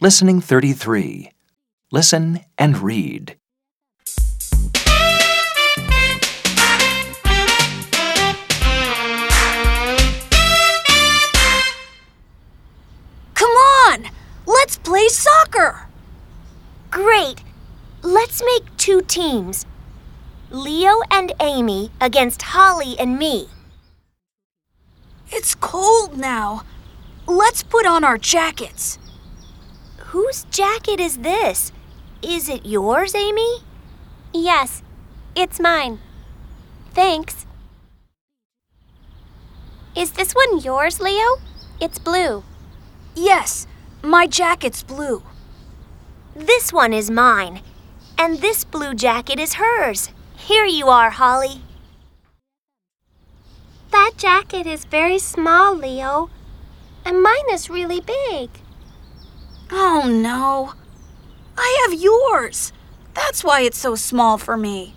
Listening 33. Listen and read. Come on! Let's play soccer! Great! Let's make two teams Leo and Amy against Holly and me. It's cold now. Let's put on our jackets. Whose jacket is this? Is it yours, Amy? Yes, it's mine. Thanks. Is this one yours, Leo? It's blue. Yes, my jacket's blue. This one is mine. And this blue jacket is hers. Here you are, Holly. That jacket is very small, Leo. And mine is really big. Oh no. I have yours. That's why it's so small for me.